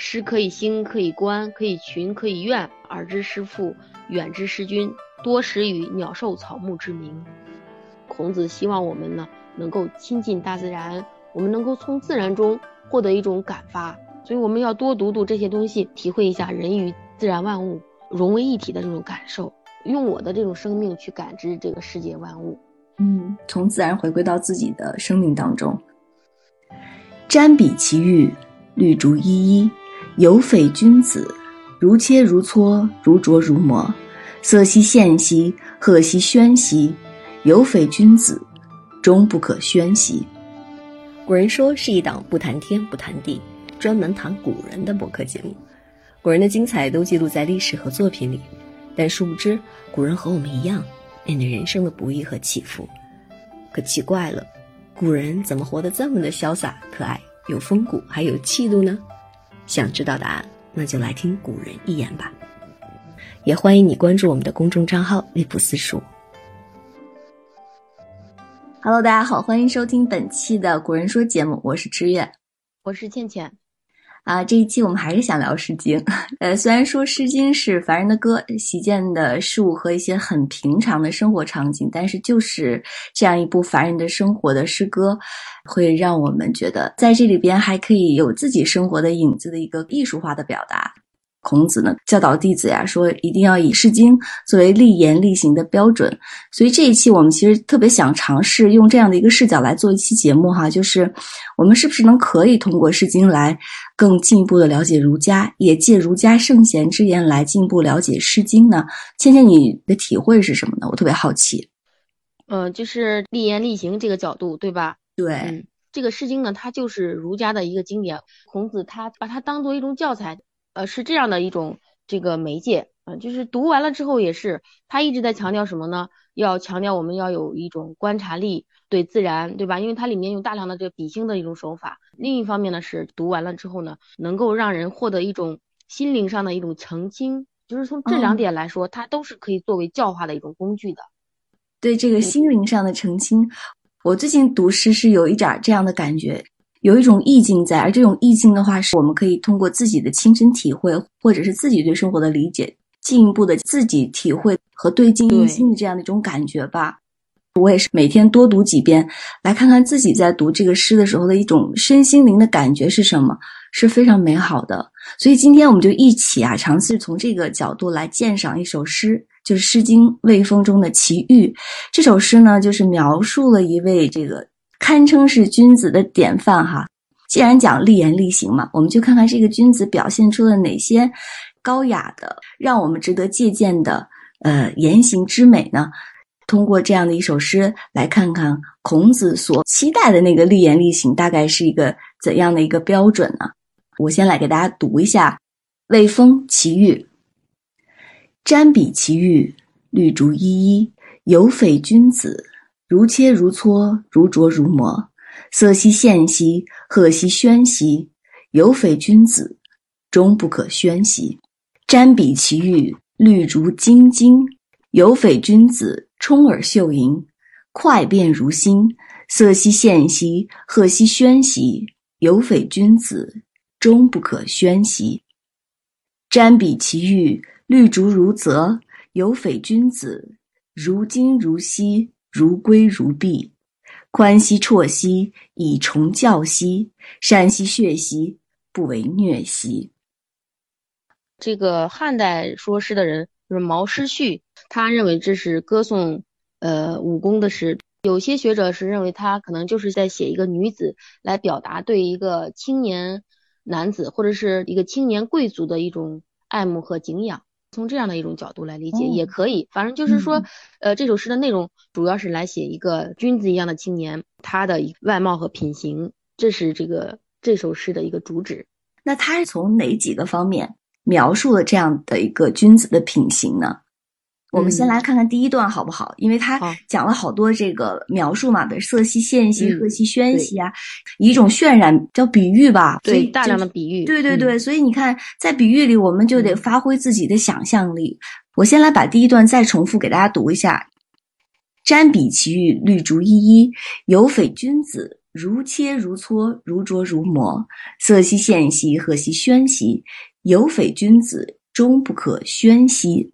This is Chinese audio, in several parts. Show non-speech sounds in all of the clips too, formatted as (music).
诗可以兴，可以观，可以群，可以怨。而知诗赋，远知诗君，多识于鸟兽草木之名。孔子希望我们呢，能够亲近大自然，我们能够从自然中获得一种感发，所以我们要多读读这些东西，体会一下人与自然万物融为一体的这种感受，用我的这种生命去感知这个世界万物。嗯，从自然回归到自己的生命当中。瞻彼其玉，绿竹依依，有匪君子。如切如磋，如琢如磨，色兮宪兮，赫兮喧兮，有匪君子，终不可宣兮。古人说是一档不谈天不谈地，专门谈古人的博客节目。古人的精彩都记录在历史和作品里，但殊不知，古人和我们一样，面对人生的不易和起伏。可奇怪了，古人怎么活得这么的潇洒可爱，有风骨还有气度呢？想知道答案？那就来听古人一言吧，也欢迎你关注我们的公众账号“利普私塾”。Hello，大家好，欢迎收听本期的《古人说》节目，我是知月，我是倩倩。啊，这一期我们还是想聊《诗经》。呃，虽然说《诗经》是凡人的歌，习见的事物和一些很平常的生活场景，但是就是这样一部凡人的生活的诗歌，会让我们觉得在这里边还可以有自己生活的影子的一个艺术化的表达。孔子呢教导弟子呀，说一定要以《诗经》作为立言立行的标准。所以这一期我们其实特别想尝试用这样的一个视角来做一期节目哈，就是我们是不是能可以通过《诗经》来更进一步的了解儒家，也借儒家圣贤之言来进一步了解《诗经》呢？倩倩，你的体会是什么呢？我特别好奇。嗯，就是立言立行这个角度，对吧？对，这个《诗经》呢，它就是儒家的一个经典，孔子他把它当做一种教材。呃，是这样的一种这个媒介，嗯，就是读完了之后也是，他一直在强调什么呢？要强调我们要有一种观察力，对自然，对吧？因为它里面有大量的这个比兴的一种手法。另一方面呢，是读完了之后呢，能够让人获得一种心灵上的一种澄清，就是从这两点来说，它都是可以作为教化的一种工具的。对这个心灵上的澄清，我最近读诗是有一点这样的感觉。有一种意境在，而这种意境的话，是我们可以通过自己的亲身体会，或者是自己对生活的理解，进一步的自己体会和对镜印心的这样的一种感觉吧。我也是每天多读几遍，来看看自己在读这个诗的时候的一种身心灵的感觉是什么，是非常美好的。所以今天我们就一起啊，尝试从这个角度来鉴赏一首诗，就是《诗经·卫风》中的《齐遇》。这首诗呢，就是描述了一位这个。堪称是君子的典范哈。既然讲立言立行嘛，我们就看看这个君子表现出了哪些高雅的、让我们值得借鉴的呃言行之美呢？通过这样的一首诗，来看看孔子所期待的那个立言立行大概是一个怎样的一个标准呢？我先来给大家读一下《卫风·齐遇》：瞻彼其玉，绿竹依依，有匪君子。如切如磋，如琢如磨，色兮宪兮，赫兮喧兮，有匪君子，终不可宣兮。瞻彼其玉，绿竹晶晶，有匪君子，充耳秀盈，快变如新。色兮宪兮，赫兮喧兮，有匪君子，终不可宣兮。瞻彼其玉，绿竹如泽，有匪君子，如金如锡。如归如敝，宽兮绰兮，以崇教兮，善兮血兮，不为虐兮。这个汉代说诗的人就是毛诗序，他认为这是歌颂呃武功的诗。有些学者是认为他可能就是在写一个女子，来表达对一个青年男子或者是一个青年贵族的一种爱慕和敬仰。从这样的一种角度来理解也可以，反正就是说，呃，这首诗的内容主要是来写一个君子一样的青年，他的外貌和品行，这是这个这首诗的一个主旨。那他是从哪几个方面描述了这样的一个君子的品行呢？我们先来看看第一段好不好？因为他讲了好多这个描述嘛，比如色兮宪兮，赫兮喧兮啊，一种渲染叫比喻吧，对，大量的比喻，对对对，所以你看，在比喻里，我们就得发挥自己的想象力。我先来把第一段再重复给大家读一下：瞻彼其玉，绿竹依依，有匪君子。如切如磋，如琢如磨，色兮宪兮，赫兮喧兮，有匪君子，终不可宣兮。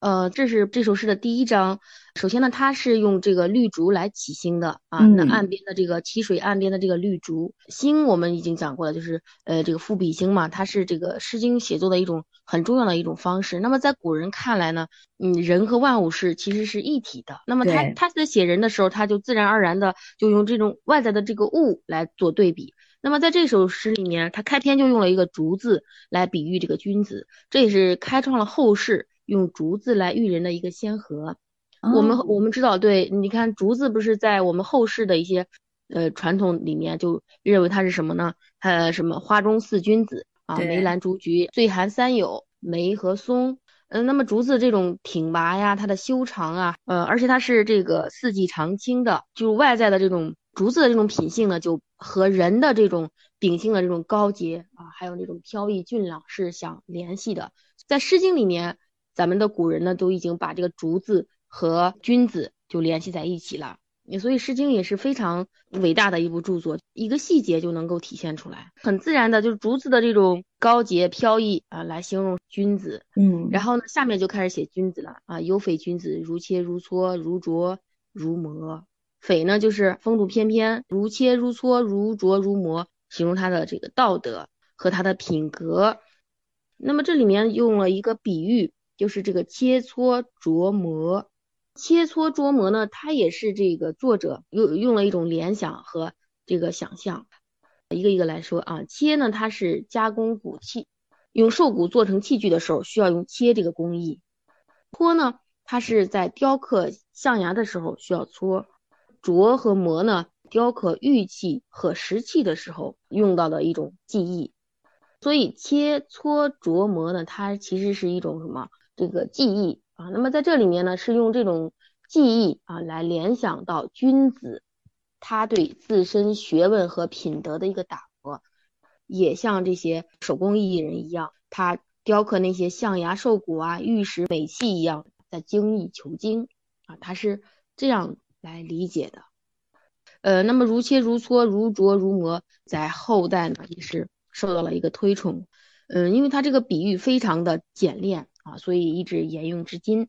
呃，这是这首诗的第一章。首先呢，它是用这个绿竹来起兴的啊。嗯那岸边的这个溪水岸边的这个绿竹，兴我们已经讲过了，就是呃这个赋比兴嘛，它是这个《诗经》写作的一种很重要的一种方式。那么在古人看来呢，嗯，人和万物是其实是一体的。那么他他在写人的时候，他就自然而然的就用这种外在的这个物来做对比。那么在这首诗里面，他开篇就用了一个竹字来比喻这个君子，这也是开创了后世用竹子来育人的一个先河。我们哦我们知道，对，你看竹子不是在我们后世的一些呃传统里面就认为它是什么呢？呃什么花中四君子啊，梅兰竹菊，岁寒三友，梅和松。嗯，那么竹子这种挺拔呀，它的修长啊，呃，而且它是这个四季常青的，就是外在的这种竹子的这种品性呢，就和人的这种秉性的这种高洁啊，还有那种飘逸俊朗是相联系的。在《诗经》里面，咱们的古人呢都已经把这个竹子和君子就联系在一起了。所以《诗经》也是非常伟大的一部著作，一个细节就能够体现出来，很自然的就是竹子的这种高洁飘逸啊，来形容君子。嗯，然后呢，下面就开始写君子了啊，有匪君子，如切如磋，如琢如磨。匪呢就是风度翩翩，如切如磋，如琢如磨，形容他的这个道德和他的品格。那么这里面用了一个比喻，就是这个切磋琢磨。切磋琢磨呢，它也是这个作者用用了一种联想和这个想象，一个一个来说啊。切呢，它是加工骨器，用兽骨做成器具的时候需要用切这个工艺。搓呢，它是在雕刻象牙的时候需要搓。琢和磨呢，雕刻玉器和石器的时候用到的一种技艺。所以切磋琢磨呢，它其实是一种什么这个技艺。啊，那么在这里面呢，是用这种技艺啊来联想到君子，他对自身学问和品德的一个打磨，也像这些手工艺人一样，他雕刻那些象牙、兽骨啊、玉石、美器一样，在精益求精啊，他是这样来理解的。呃，那么如切如磋、如琢如磨，在后代呢也是受到了一个推崇。嗯，因为它这个比喻非常的简练。啊，所以一直沿用至今。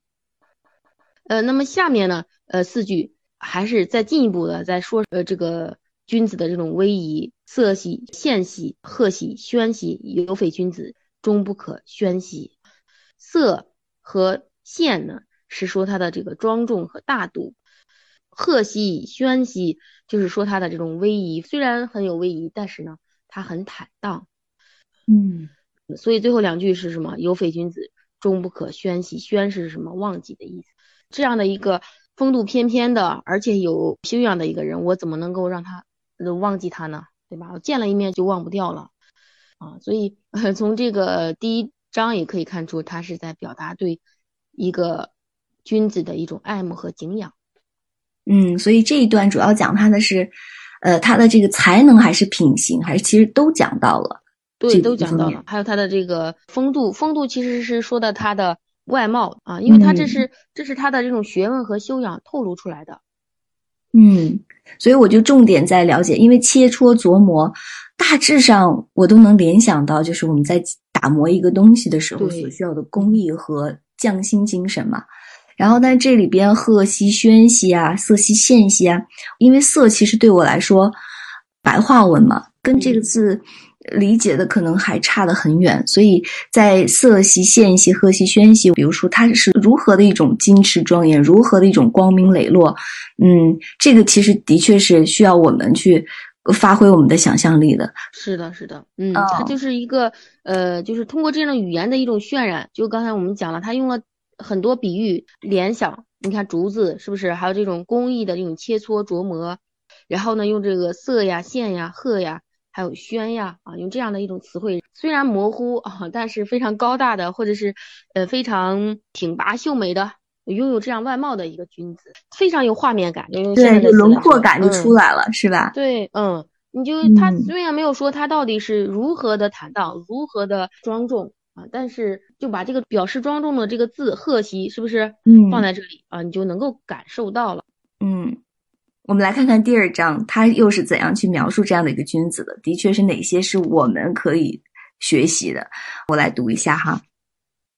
呃，那么下面呢，呃，四句还是再进一步的再说，呃，这个君子的这种威仪，色兮宪兮，赫兮宣兮，有匪君子，终不可宣兮。色和宪呢，是说他的这个庄重和大度；赫兮宣兮，就是说他的这种威仪，虽然很有威仪，但是呢，他很坦荡。嗯，所以最后两句是什么？有匪君子。终不可宣兮，宣是什么？忘记的意思。这样的一个风度翩翩的，而且有修养的一个人，我怎么能够让他忘记他呢？对吧？我见了一面就忘不掉了啊！所以 (laughs) 从这个第一章也可以看出，他是在表达对一个君子的一种爱慕和敬仰。嗯，所以这一段主要讲他的是，呃，他的这个才能还是品行，还是其实都讲到了。对，都讲到了，还有他的这个风度，风度其实是说的他的外貌啊，因为他这是、嗯、这是他的这种学问和修养透露出来的。嗯，所以我就重点在了解，因为切磋琢磨，大致上我都能联想到，就是我们在打磨一个东西的时候所需要的工艺和匠心精神嘛。然后，但这里边赫兮宣兮啊，色兮宪兮啊，因为色其实对我来说，白话文嘛，跟这个字。理解的可能还差得很远，所以在色系、线系、赫兮、宣系，比如说它是如何的一种矜持庄严，如何的一种光明磊落，嗯，这个其实的确是需要我们去发挥我们的想象力的。是的，是的，嗯，哦、它就是一个呃，就是通过这样语言的一种渲染。就刚才我们讲了，它用了很多比喻、联想。你看竹子是不是？还有这种工艺的这种切磋琢磨，然后呢，用这个色呀、线呀、赫呀。还有轩呀啊，用这样的一种词汇，虽然模糊啊，但是非常高大的，或者是呃非常挺拔秀美的，拥有这样外貌的一个君子，非常有画面感。用对，就轮廓感就出来了，嗯、是吧？对，嗯，你就他虽然没有说他到底是如何的坦荡，如何的庄重啊，但是就把这个表示庄重的这个字“赫兮”是不是？嗯，放在这里啊，你就能够感受到了。嗯。我们来看看第二章，他又是怎样去描述这样的一个君子的？的确是哪些是我们可以学习的？我来读一下哈：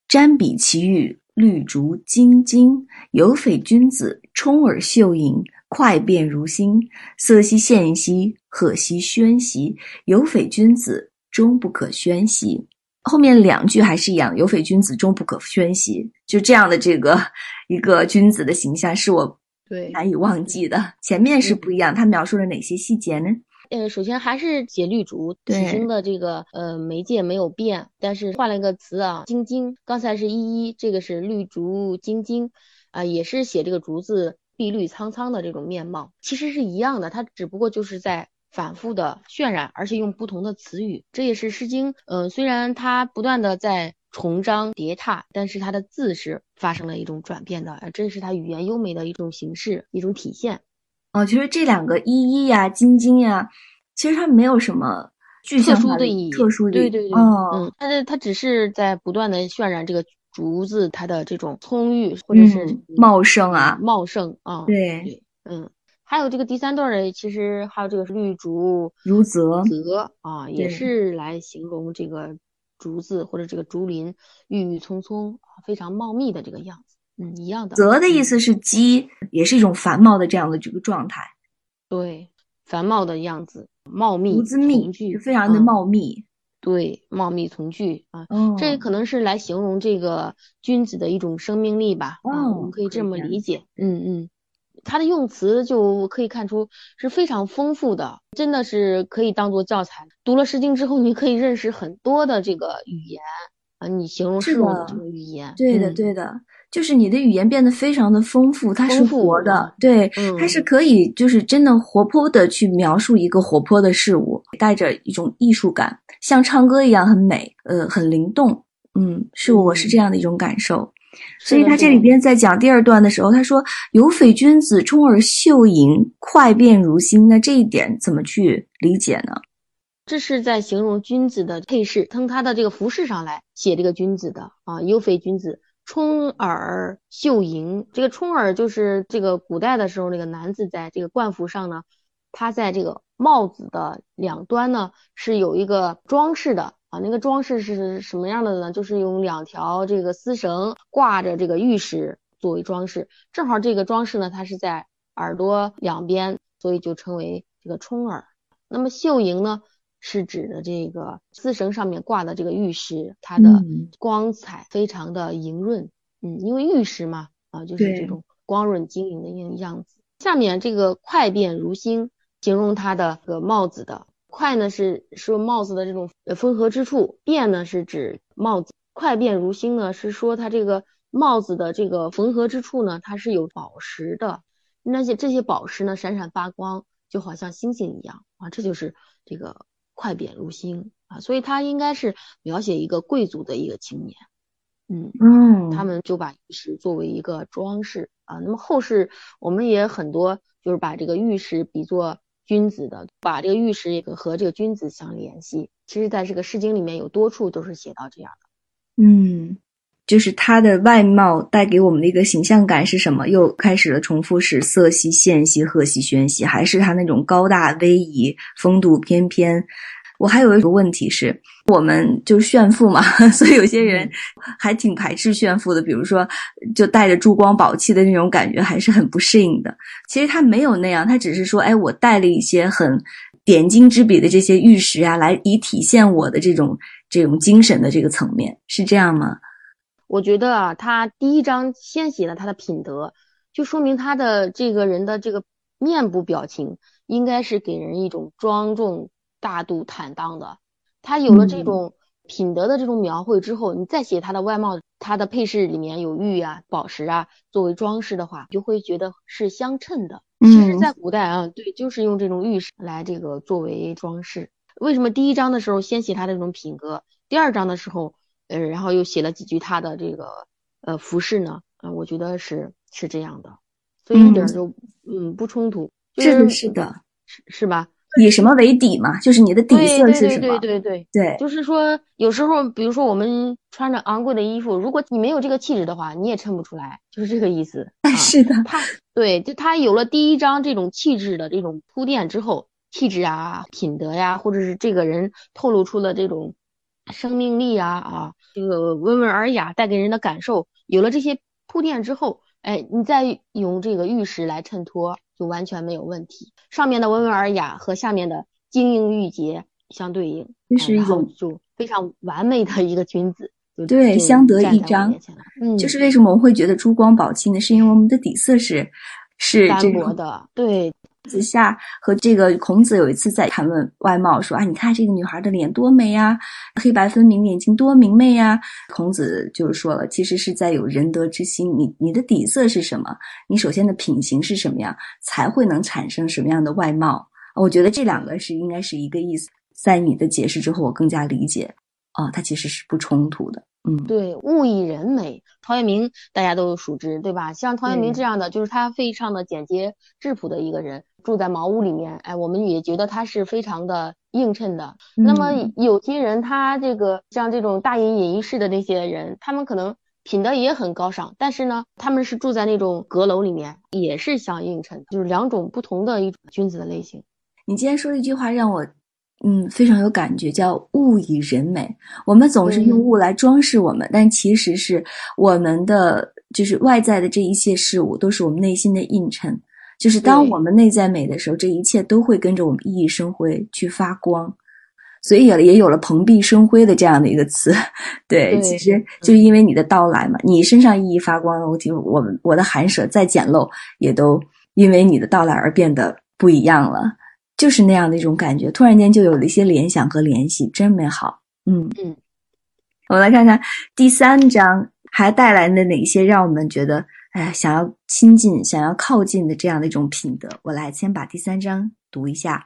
瞻彼其玉，绿竹晶晶，有匪君子，充耳秀盈，快便如新，色兮宪兮，赫兮宣兮，有匪君子，终不可宣兮。后面两句还是一样，有匪君子，终不可宣兮。就这样的这个 (laughs) 一个君子的形象，是我对难以忘记的。前面是不一样，他描述了哪些细节呢？呃，首先还是写绿竹，对起经的这个呃媒介没有变，但是换了一个词啊，晶晶。刚才是一一，这个是绿竹晶晶，啊、也是写这个竹子碧绿苍苍的这种面貌，其实是一样的，它只不过就是在反复的渲染，而且用不同的词语。这也是《诗经》，呃，虽然它不断的在重章叠沓，但是它的字是发生了一种转变的，呃这是它语言优美的一种形式，一种体现。哦，其实这两个一一呀、晶晶呀，其实它没有什么具特象化殊的意义，特殊的对对对，哦，嗯，但是它只是在不断的渲染这个竹子它的这种葱郁或者是嗯茂盛啊，茂盛啊，对，对，嗯，还有这个第三段的，其实还有这个是绿竹如泽，泽啊，也是来形容这个竹子或者这个竹林郁郁葱葱啊，非常茂密的这个样子，嗯，一样的。泽的意嗯思是鸡，也是一种繁茂的这样的这个状态，对，繁茂的样子，茂密竹子密丛聚，非常的嗯茂密。对，茂密丛聚啊，哦，这可能是来形容这个君子的一种生命力吧，啊，我哦们可以这么理解，嗯嗯，它的用词就可以看出是非常丰富的，真的是可以当做教材。读了《诗经》之后，你可以认识很多的这个语言啊，你形容事物的这个语言，对的，嗯，对的，就是你的语言变得非常的丰富，它是活的嗯，对，它嗯是可以就是真的活泼的去描述一个活泼的事物，带着一种艺术感，像唱歌一样很美，呃，很灵动，嗯，是我是这样的一种感受。所以他这里边在讲第二段的时候，他说：“有匪君子，充耳秀盈，快便如新。”那这一点怎么去理解呢？这是在形容君子的配饰，从他的这个服饰上来写这个君子的啊，有匪君子，充耳绣盈。这个充耳就是这个古代的时候，那个男子在这个冠服上呢，他在这个帽子的两端呢是有一个装饰的啊，那个装饰是什么样的呢？就是用两条这个丝绳挂着这个玉石作为装饰，正好这个装饰呢，它是在耳朵两边，所以就称为这个冲耳。那么绣盈呢？是指的这个丝绳上面挂的这个玉石，它的嗯光彩非常的莹润，嗯，因为玉石嘛，啊，就是这种光润晶莹的样样子。下面这个快变如新，形容它的这个帽子的快呢是说帽子的这种呃分合之处，变呢是指帽子，快变如新呢是说它这个帽子的这个缝合之处呢，它是有宝石的，那些这些宝石呢闪闪发光，就好像星星一样啊，这就是这个快变如新啊，所以它应该是描写一个贵族的一个青年，嗯，嗯，他们就把玉石作为一个装饰啊。那么后世我们也很多就是把这个玉石比作君子的，把这个玉石也和这个君子相联系。其实，在这个《诗经》里面有多处都是写到这样的。嗯，就是他的外貌带给我们的一个形象感是什么？又开始了重复是色兮宪兮，赫兮宣兮，还是他那种高大威仪、风度翩翩？我还有一个问题是，我们就炫富嘛，所以有些人还挺排斥炫富的，比如说就带着珠光宝气的那种感觉，还是很不适应的。其实他没有那样，他只是说，哎，我带了一些很点睛之笔的这些玉石啊，来以体现我的这种这种精神的这个层面，是这样吗？我觉得啊，他第一章先写了他的品德，就说明他的这个人的这个面部表情应该是给人一种庄重、大度、坦荡的。他有了这嗯种品德的这种描绘之后，你再写他的外貌，他的配饰里面有玉啊、宝石啊作为装饰的话，就会觉得是相称的。其实，嗯在古代啊，对，就是用这种玉石来这个作为装饰。为什么第一章的时候先写他的这种品格，第二章的时候，呃，然后又写了几句他的这个呃服饰呢？嗯、我觉得是是这样的，所以一点就嗯不冲突，就是是的，是是吧？以什么为底嘛？就是你的底色是什么？对对对对对，就是说有时候，比如说我们穿着昂贵的衣服，如果你没有这个气质的话，你也衬不出来，就是这个意思。(laughs) 是的，他对，就他有了第一张这种气质的这种铺垫之后，气质啊、品德呀，或者是这个人透露出了这种生命力啊啊，这个温文尔雅带给人的感受，有了这些铺垫之后。哎，你再用这个玉石来衬托，就完全没有问题。上面的温文尔雅和下面的晶莹玉洁相对应，这是一种就非常完美的一个君子。对，相得益彰。嗯，就是为什么我们会觉得珠光宝气呢？是因为我们的底色是是单薄的，对。子夏和这个孔子有一次在谈论外貌，说啊，你看这个女孩的脸多美呀，黑白分明，眼睛多明媚呀。孔子就是说了，其实是在有仁德之心。你你的底色是什么？你首先的品行是什么样，才会能产生什么样的外貌？我觉得这两个是应该是一个意思。在你的解释之后，我更加理解，啊，它其实是不冲突的。嗯，对，物以人美。陶渊明大家都熟知，对吧？像陶渊明这样的，就是他非常的简洁质朴的一个人，住在茅屋里面，哎，我们也觉得他是非常的映衬的。那么有些人，他这个像这种大隐隐于市的那些人，他们可能品德也很高尚，但是呢，他们是住在那种阁楼里面，也是相映衬，就是两种不同的一种君子的类型。你今天说的一句话让我。嗯，非常有感觉，叫物以人美。我们总是用物来装饰我们，但其实是我们的就是外在的这一切事物，都是我们内心的映衬。就是当我们内在美的时候，这一切都会跟着我们熠熠生辉，去发光。所以也也有了“蓬荜生辉”的这样的一个词。对，其实就因为你的到来嘛，你身上熠熠发光，我就我我的寒舍再简陋，也都因为你的到来而变得不一样了。就是那样的一种感觉，突然间就有了一些联想和联系，真美好。嗯嗯，我们来看看第三章还带来的哪些让我们觉得哎想要亲近、想要靠近的这样的一种品德。我来先把第三章读一下：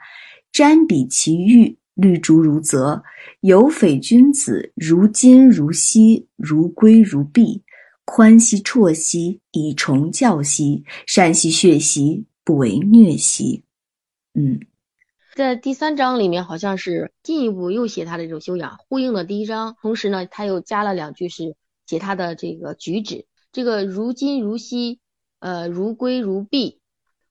瞻彼其玉，绿竹如泽；有匪君子，如金如锡，如圭如璧，宽兮绰兮，以崇教兮，善兮血兮，不为虐兮。嗯。在第三章里面，好像是进一步又写他的这种修养，呼应了第一章。同时呢，他又加了两句是写他的这个举止，这个如金如锡，呃，如圭如璧，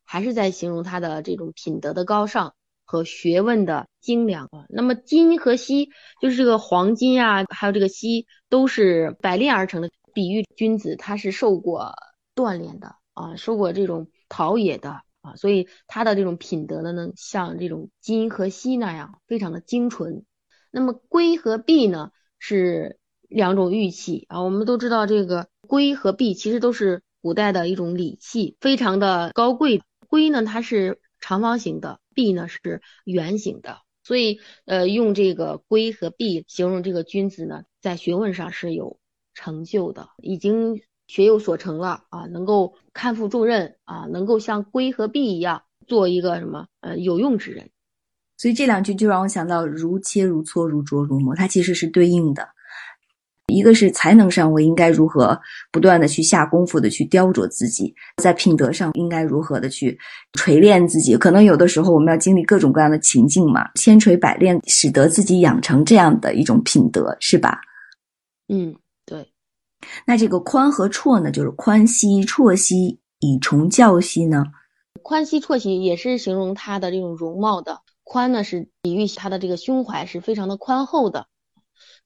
还是在形容他的这种品德的高尚和学问的精良啊。那么金和锡就是这个黄金啊，还有这个锡都是百炼而成的，比喻君子他是受过锻炼的啊，受过这种陶冶的。啊，所以他的这种品德呢，呢像这种金和锡那样非常的精纯。那么圭和璧呢是两种玉器啊，我们都知道这个圭和璧其实都是古代的一种礼器，非常的高贵。圭呢它是长方形的，璧呢是圆形的，所以呃用这个圭和璧形容这个君子呢，在学问上是有成就的，已经。学有所成了啊，能够堪负重任啊，能够像圭和璧一样做一个什么呃有用之人。所以这两句就让我想到如切如磋如琢如磨，它其实是对应的。一个是才能上我应该如何不断的去下功夫的去雕琢自己，在品德上应该如何的去锤炼自己。可能有的时候我们要经历各种各样的情境嘛，千锤百炼，使得自己养成这样的一种品德，是吧？嗯。对那这个宽和绰呢，就是宽兮绰兮，以崇教兮呢？宽兮绰兮也是形容他的这种容貌的。宽呢是比喻他的这个胸怀是非常的宽厚的。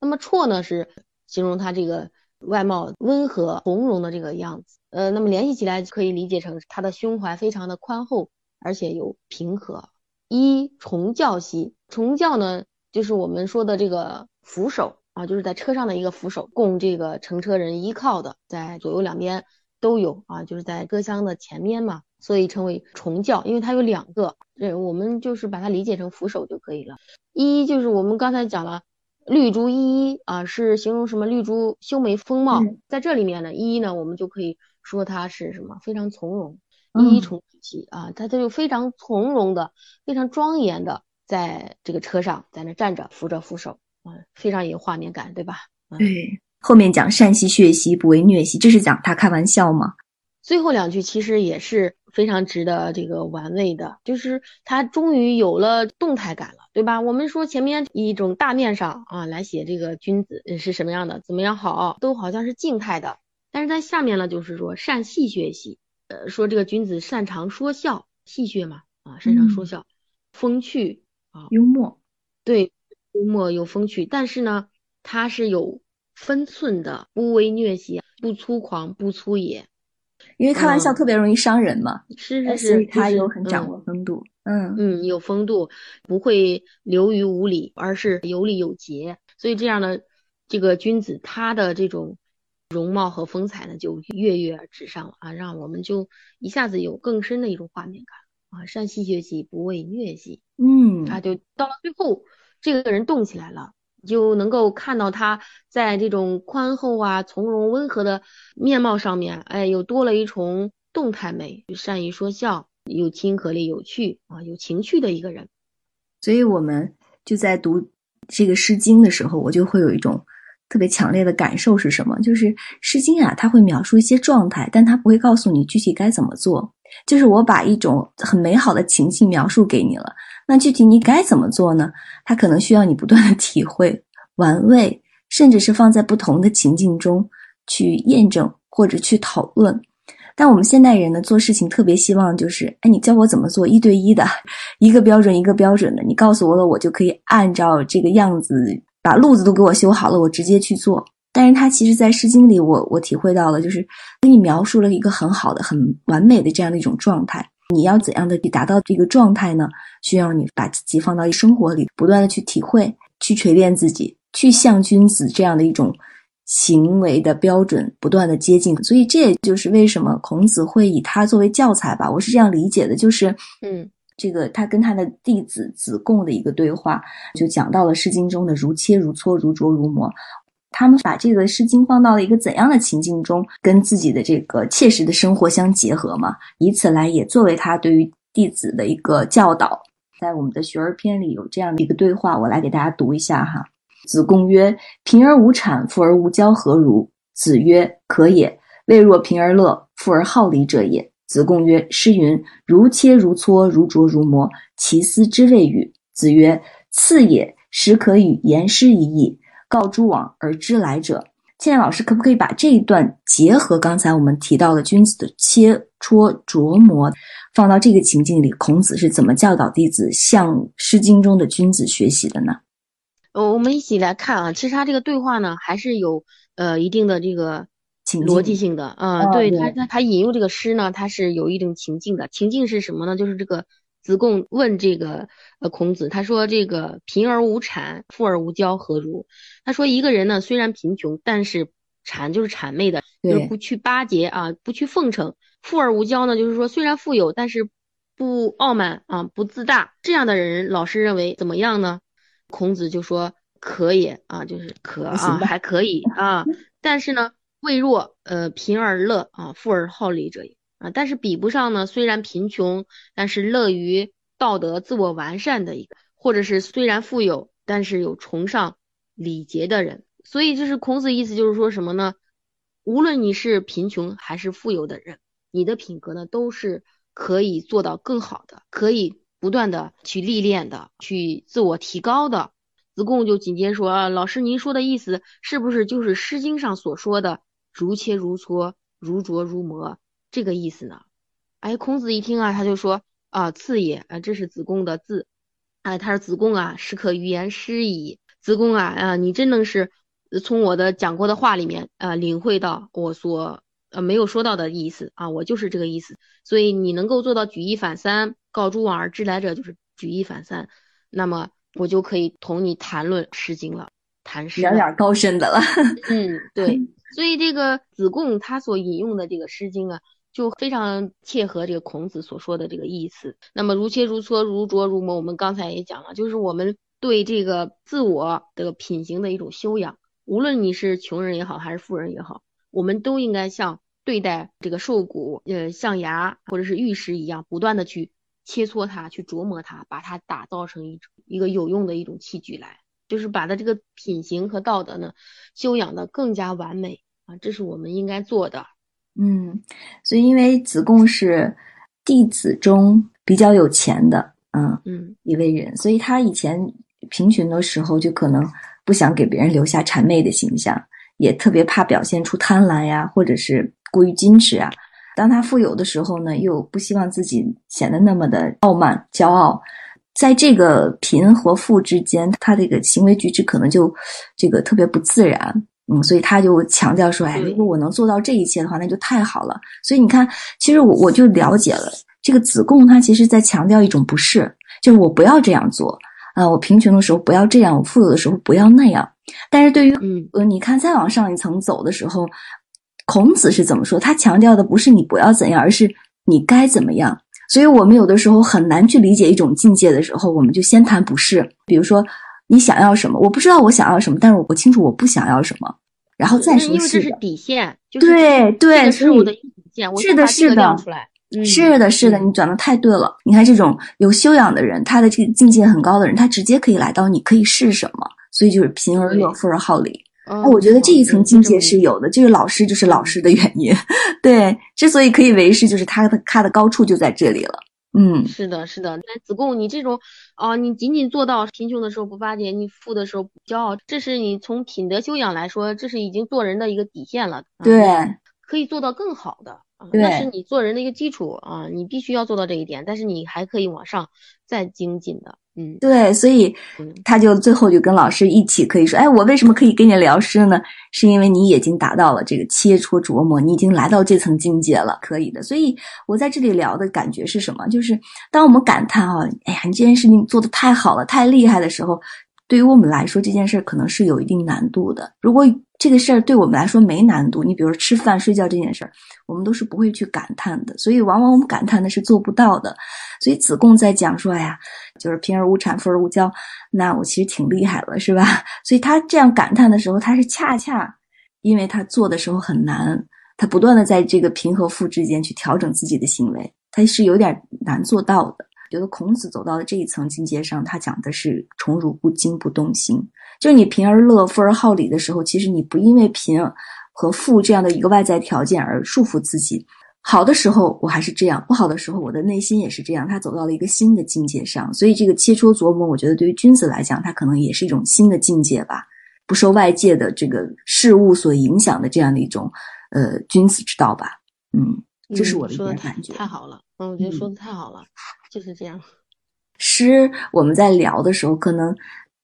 那么绰呢是形容他这个外貌温和从容的这个样子。呃，那么联系起来可以理解成他的胸怀非常的宽厚，而且有平和。一崇教兮，崇教呢就是我们说的这个扶手。啊，就是在车上的一个扶手，供这个乘车人依靠的，在左右两边都有啊，就是在车厢的前面嘛，所以称为重教，因为它有两个，这我们就是把它理解成扶手就可以了。一就是我们刚才讲了，绿珠依依啊，是形容什么？绿珠修眉风貌，在这里面呢，依依呢，我们就可以说她是什么？非常从容，依依从起啊，它它就非常从容的，非常庄严的，在这个车上，在那站着扶着扶手啊。非常有画面感，对吧？对，后面讲善兮血兮，不为虐兮，这是讲他开玩笑吗？最后两句其实也是非常值得这个玩味的，就是他终于有了动态感了，对吧？我们说前面一种大面上啊来写这个君子是什么样的，怎么样好，都好像是静态的，但是在下面呢，就是说善戏谑兮，呃，说这个君子擅长说笑，戏谑嘛，啊，擅长说笑，风趣啊，幽默，对，幽默有风趣，但是呢，他是有分寸的，不为虐兮，不粗狂，不粗野。因为开玩笑特别容易伤人嘛，是是是，所以他有很掌握风度，嗯嗯。嗯，有风度，不会流于无礼，而是有礼有节，所以这样的这个君子，他的这种容貌和风采呢，就跃跃而纸上了啊，让我们就一下子有更深的一种画面感。啊，善戏谑兮，不畏虐兮，嗯，他就到了最后，这个人动起来了。就能够看到他在这种宽厚啊、从容、温和的面貌上面，哎，又多了一重动态美，善于说笑，有亲和力、有趣啊，有情趣的一个人。所以，我们就在读这个《诗经》的时候，我就会有一种特别强烈的感受是什么？就是《诗经》啊，它会描述一些状态，但它不会告诉你具体该怎么做。就是我把一种很美好的情境描述给你了。那具体你该怎么做呢？它可能需要你不断的体会、玩味，甚至是放在不同的情境中去验证或者去讨论。但我们现代人呢，做事情特别希望就是，哎，你教我怎么做，一对一的，一个标准一个标准的，你告诉我了，我就可以按照这个样子把路子都给我修好了，我直接去做。但是它其实，在《诗经》里，我我体会到了，就是给你描述了一个很好的、很完美的这样的一种状态。你要怎样的去达到这个状态呢？需要你把自己放到生活里，不断的去体会，去锤炼自己，去向君子这样的一种行为的标准不断的接近。所以这也就是为什么孔子会以他作为教材吧。我是这样理解的，就是嗯，这个他跟他的弟子子贡的一个对话，就讲到了《诗经》中的如切如磋，如琢如磨。他们把这个《诗经》放到了一个怎样的情境中，跟自己的这个切实的生活相结合嘛？以此来也作为他对于弟子的一个教导。在我们的《学而篇》里有这样的一个对话，我来给大家读一下哈。子贡曰：“贫而无产，富而无骄，何如？”子曰：“可也。未若贫而乐，富而好礼者也。”子贡曰：“诗云：如切如磋，如琢如磨，其斯之谓与？”子曰：“次也。始可与言诗一义。”告诸往而知来者，倩倩老师可不可以把这一段结合刚才我们提到的君子的切磋琢磨，放到这个情境里？孔子是怎么教导弟子向《诗经》中的君子学习的呢？呃，我们一起来看啊，其实他这个对话呢，还是有呃一定的这个逻辑性的啊。对他，他他引用这个诗呢，他是有一种情境的。情境是什么呢？就是这个。子贡问这个呃孔子，他说这个贫而无谄，富而无骄，何如？他说一个人呢虽然贫穷，但是谄就是谄媚的，就是不去巴结啊，不去奉承；富而无骄呢，就是说虽然富有，但是不傲慢啊，不自大。这样的人，老师认为怎么样呢？孔子就说可以啊，就是 (laughs) 可啊，还可以啊，(laughs) 但是呢，未若呃贫而乐啊，富而好礼者也。啊，但是比不上呢。虽然贫穷，但是乐于道德自我完善的一个，或者是虽然富有，但是有崇尚礼节的人。所以就是孔子意思，就是说什么呢？无论你是贫穷还是富有的人，你的品格呢都是可以做到更好的，可以不断的去历练的，去自我提高的。子贡就紧接着说啊，老师您说的意思是不是就是《诗经》上所说的如切如磋，如琢如磨？这个意思呢？哎，孔子一听啊，他就说啊，次也啊，这是子贡的字，哎，他说子贡啊，时可预言诗矣。子贡啊啊，你真能是从我的讲过的话里面啊，领会到我所呃没有说到的意思啊，我就是这个意思。所以你能够做到举一反三，告诸往而知来者，就是举一反三，那么我就可以同你谈论《诗经》了，谈诗，有点高深的了。嗯，(laughs) 对。所以这个子贡他所引用的这个《诗经》啊。就非常切合这个孔子所说的这个意思。那么如切如磋，如琢如磨，我们刚才也讲了，就是我们对这个自我的品行的一种修养。无论你是穷人也好，还是富人也好，我们都应该像对待这个兽骨、呃象牙或者是玉石一样，不断的去切磋它，去琢磨它，把它打造成一种一个有用的一种器具来，就是把它这个品行和道德呢修养的更加完美啊，这是我们应该做的。嗯，所以因为子贡是弟子中比较有钱的，嗯嗯一位人，所以他以前贫穷的时候就可能不想给别人留下谄媚的形象，也特别怕表现出贪婪呀，或者是过于矜持啊。当他富有的时候呢，又不希望自己显得那么的傲慢、骄傲，在这个贫和富之间，他这个行为举止可能就这个特别不自然。嗯，所以他就强调说：“哎，如果我能做到这一切的话，那就太好了。”所以你看，其实我我就了解了这个子贡，他其实在强调一种不是，就是我不要这样做啊、我贫穷的时候不要这样，我富有的时候不要那样。但是对于嗯呃，你看再往上一层走的时候，孔子是怎么说？他强调的不是你不要怎样，而是你该怎么样。所以我们有的时候很难去理解一种境界的时候，我们就先谈不是。比如说，你想要什么？我不知道我想要什么，但是我不清楚我不想要什么，然后再那说因为这是。底线，就是对对这是我的底线，我是的是的出来。嗯是的，是的，嗯你讲的太对了。你看这种有修养的人，他的这个境界很高的人，他直接可以来到你可以是什么，所以就是贫而乐，富而好礼。嗯哎，我觉得这一层境界嗯是有的，这个老师就是老师的原因。(laughs) 对，之所以可以为师，就是他的他的高处就在这里了。嗯，是的，是的。那子贡，你这种啊、你仅仅做到贫穷的时候不巴结，你富的时候不骄傲，这是你从品德修养来说，这是已经做人的一个底线了。啊对，可以做到更好的那是你做人的一个基础啊，你必须要做到这一点，但是你还可以往上再精进的。嗯对，所以嗯他就最后就跟老师一起可以说，哎，我为什么可以跟你聊诗呢？是因为你已经达到了这个切磋琢磨，你已经来到这层境界了，可以的。所以我在这里聊的感觉是什么？就是当我们感叹啊，哎呀，你这件事情做得太好了，太厉害的时候，对于我们来说，这件事儿可能是有一定难度的。如果这个事儿对我们来说没难度，你比如吃饭、睡觉这件事儿，我们都是不会去感叹的。所以往往我们感叹的是做不到的。所以子贡在讲说，哎呀，就是贫而无产，富而无骄，那我其实挺厉害了，是吧？(laughs) 所以他这样感叹的时候，他是恰恰因为他做的时候很难，他不断的在这个贫和富之间去调整自己的行为，他是有点难做到的。觉得孔子走到了这一层境界上，他讲的是宠辱不惊不动心，就是你贫而乐，富而好礼的时候，其实你不因为贫和富这样的一个外在条件而束缚自己。好的时候我还是这样，不好的时候我的内心也是这样。他走到了一个新的境界上，所以这个切磋琢磨，我觉得对于君子来讲，他可能也是一种新的境界吧，不受外界的这个事物所影响的这样的一种呃君子之道吧。嗯，这是我的一嗯说的太点感觉。太好了，嗯，我觉得说嗯的太好了，就是这样。诗我们在聊的时候，可能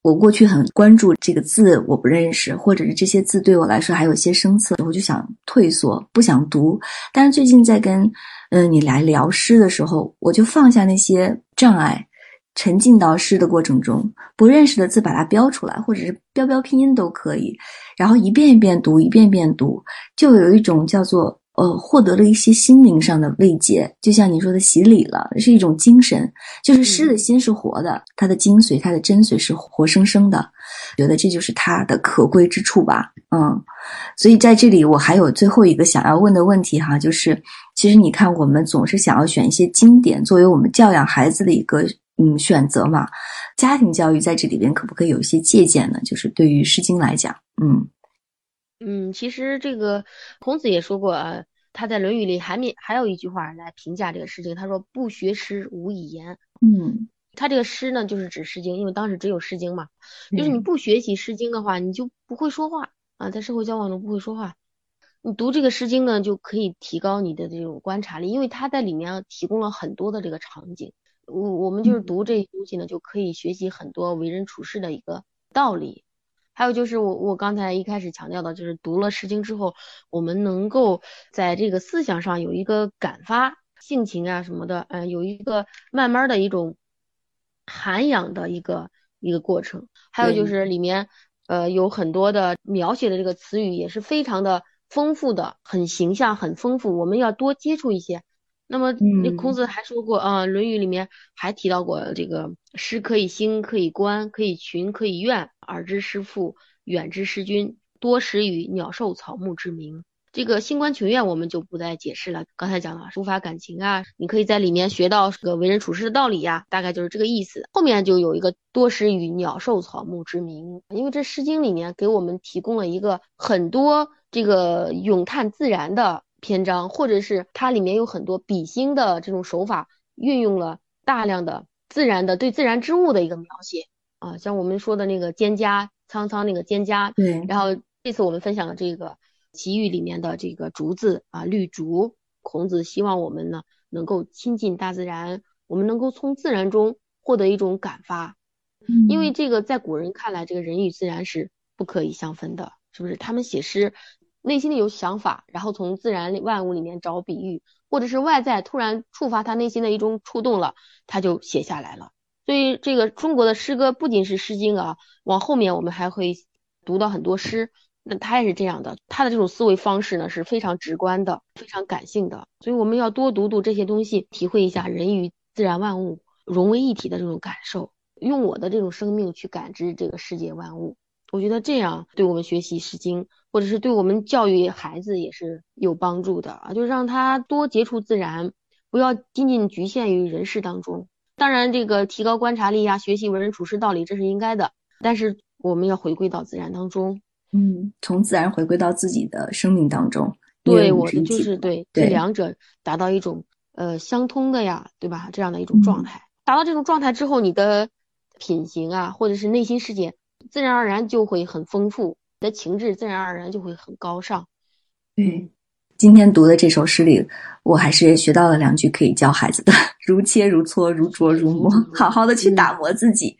我过去很关注这个字我不认识，或者是这些字对我来说还有一些生涩，我就想退缩，不想读。但是最近在跟嗯、你来聊诗的时候，我就放下那些障碍，沉浸到诗的过程中，不认识的字把它标出来，或者是标标拼音都可以，然后一遍一遍读，一遍遍读，就有一种叫做。呃，获得了一些心灵上的慰藉，就像你说的洗礼了，是一种精神。就是诗的心是活的，它的精髓、它的真髓是活生生的。觉得这就是它的可贵之处吧。嗯，所以在这里我还有最后一个想要问的问题哈，就是其实你看，我们总是想要选一些经典作为我们教养孩子的一个嗯选择嘛。家庭教育在这里边可不可以有一些借鉴呢？就是对于《诗经》来讲，嗯嗯，其实这个孔子也说过，啊，他在《论语》里还没还有一句话来评价这个《诗经》，他说：“不学诗，无以言。”嗯，他这个诗呢，就是指《诗经》，因为当时只有《诗经》嘛。就是你嗯不学习《诗经》的话，你就不会说话啊，在社会交往中不会说话。你读这个《诗经》呢，就可以提高你的这种观察力，因为它在里面提供了很多的这个场景。我我们就是嗯读这些东西呢，就可以学习很多为人处事的一个道理。还有就是我我刚才一开始强调的，就是读了《诗经》之后，我们能够在这个思想上有一个感发，性情啊什么的，嗯、有一个慢慢的一种涵养的一个一个过程。还有就是里面呃有很多的描写的这个词语也是非常的丰富的，很形象，很丰富，我们要多接触一些。那么，那孔嗯子还说过啊，论语》里面还提到过这个诗可以兴，可以观，可以群，可以怨。耳之诗赋，远之诗君，多识与鸟兽草木之名。这个兴观群怨我们就不再解释了。刚才讲了抒发感情啊，你可以在里面学到这个为人处事的道理呀、大概就是这个意思。后面就有一个多识与鸟兽草木之名，因为这《诗经》里面给我们提供了一个很多这个咏叹自然的篇章，或者是它里面有很多比兴的这种手法，运用了大量的自然的对自然之物的一个描写啊，像我们说的那个蒹葭苍苍那个蒹葭，对，然后这次我们分享的这个奇遇里面的这个竹子啊，绿竹，孔子希望我们呢能够亲近大自然，我们能够从自然中获得一种感发，嗯因为这个在古人看来，这个人与自然是不可以相分的，是不是？他们写诗。内心里有想法，然后从自然万物里面找比喻，或者是外在突然触发他内心的一种触动了，他就写下来了。所以这个中国的诗歌不仅是《诗经》啊，往后面我们还会读到很多诗，那他也是这样的，他的这种思维方式呢是非常直观的，非常感性的。所以我们要多读读这些东西，体会一下人与自然万物融为一体的这种感受，用我的这种生命去感知这个世界万物。我觉得这样对我们学习《诗经》，或者是对我们教育孩子也是有帮助的啊！就让他多接触自然，不要仅仅局限于人事当中。当然，这个提高观察力呀，学习为人处事道理，这是应该的。但是我们要回归到自然当中，嗯，从自然回归到自己的生命当中。对，我的就是对这两者达到一种呃相通的呀，对吧？这样的一种状态，达到这种状态之后，你的品行啊，或者是内心世界。自然而然就会很丰富，你的情志自然而然就会很高尚。对，今天读的这首诗里，我还是学到了两句可以教孩子的：(laughs) 如切如磋，如琢如磨。好好的去打磨自己。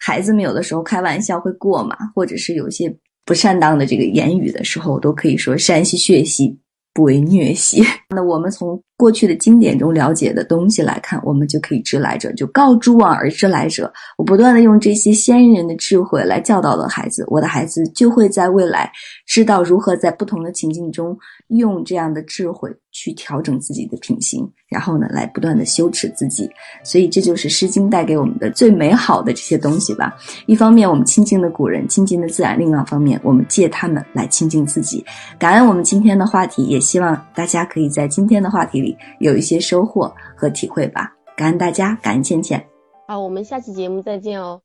孩子们有的时候开玩笑会过嘛，或者是有些不善当的这个言语的时候，都可以说山西血兮。不为虐兮。(laughs) 那我们从过去的经典中了解的东西来看，我们就可以知来者，就告诸往而知来者。我不断的用这些先人的智慧来教导了孩子，我的孩子就会在未来知道如何在不同的情境中用这样的智慧去调整自己的品行，然后呢，来不断的修持自己。所以这就是《诗经》带给我们的最美好的这些东西吧。一方面，我们亲近的古人，亲近的自然；另外一方面，我们借他们来亲近自己。感恩我们今天的话题，也希望大家可以在今天的话题里有一些收获和体会吧，感恩大家，感恩倩倩。好，我们下期节目再见哦。